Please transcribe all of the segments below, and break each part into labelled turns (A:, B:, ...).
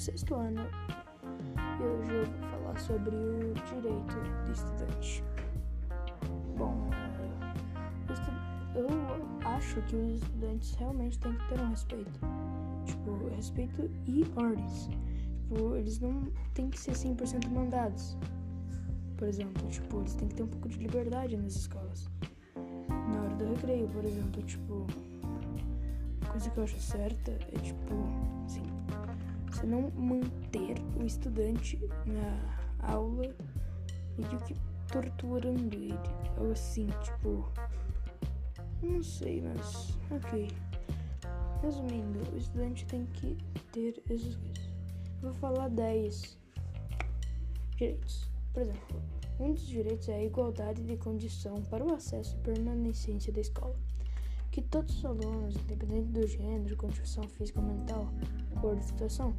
A: sexto ano e hoje eu vou falar sobre o direito do estudante. Bom, eu acho que os estudantes realmente têm que ter um respeito. Tipo, respeito e ordens. Tipo, eles não têm que ser 100% mandados. Por exemplo, tipo, eles têm que ter um pouco de liberdade nas escolas. Na hora do recreio, por exemplo, tipo, coisa que eu acho certa é tipo, assim, você não manter o estudante na aula meio que torturando ele. Ou assim, tipo. Não sei, mas. Ok. Resumindo, o estudante tem que ter essas coisas. vou falar 10 direitos. Por exemplo, um dos direitos é a igualdade de condição para o acesso e permanência da escola que todos os alunos, independente do gênero, condição física ou mental, cor de situação,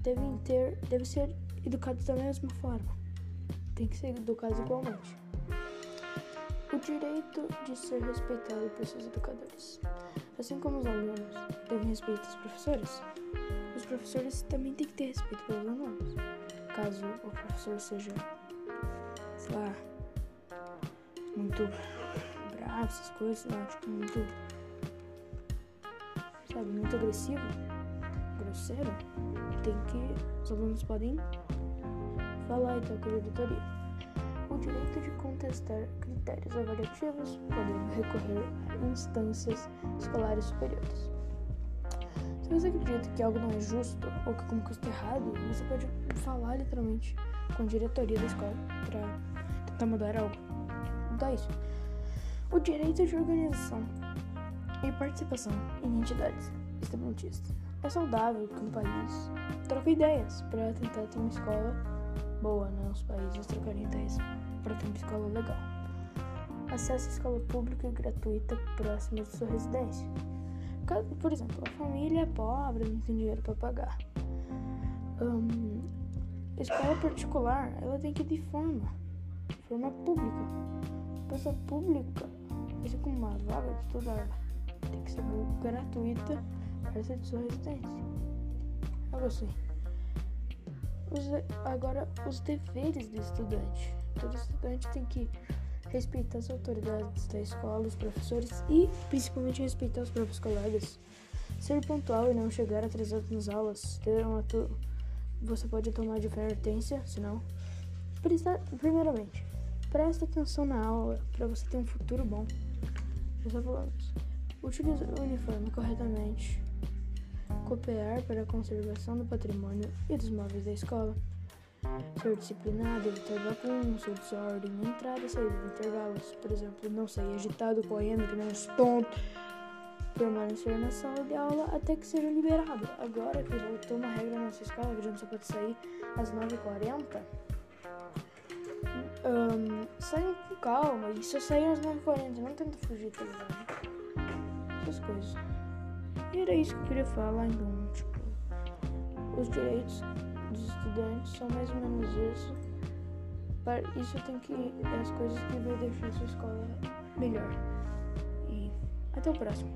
A: devem ter, devem ser educados da mesma forma. Tem que ser educados igualmente. O direito de ser respeitado por seus educadores. Assim como os alunos devem respeitar os professores, os professores também têm que ter respeito pelos alunos. Caso o professor seja, sei lá, muito essas coisas, lá, tipo, muito. Sabe, muito agressivo, grosseiro, tem que. Os alunos podem falar e tal com a diretoria. O direito de contestar critérios avaliativos, podendo recorrer a instâncias escolares superiores. Se você acredita que algo não é justo ou que alguma está errado, você pode falar literalmente com a diretoria da escola para tentar mudar algo. Mudar isso o direito de organização e participação em entidades estudantis. É saudável que um país troque ideias para tentar ter uma escola boa, né? Os países trocarem ideias para ter uma escola legal. Acesso à escola pública e gratuita próxima de sua residência. Por exemplo, a família é pobre, não tem dinheiro para pagar. Um, escola particular, ela tem que ir de forma, forma pública. Pessoa pública com uma vaga de estudar. Tem que ser gratuita para ser de sua residência. Algo assim. Os, agora, os deveres do estudante. Todo estudante tem que respeitar as autoridades da escola, os professores e principalmente respeitar os próprios colegas. Ser pontual e não chegar atrasado nas aulas. Ter uma Você pode tomar advertência, senão. Primeiramente, preste atenção na aula para você ter um futuro bom. Falamos. Utilizar o uniforme corretamente. Cooperar para a conservação do patrimônio e dos móveis da escola. Ser disciplinado, evitar bagunça, desordem, entrada e saída de intervalos. Por exemplo, não sair agitado, correndo, que nem um tonto. Permanecer na sala de aula até que seja liberado. Agora que voltou uma regra na nossa escola, que a gente só pode sair às 9h40 um, com calma e só saiam às 9h40, não tenta fugir, tá? Essas coisas. E era isso que eu queria falar, então, tipo, os direitos dos estudantes são mais ou menos isso. Para isso tem que as coisas que vai deixar sua escola melhor. E até o próximo.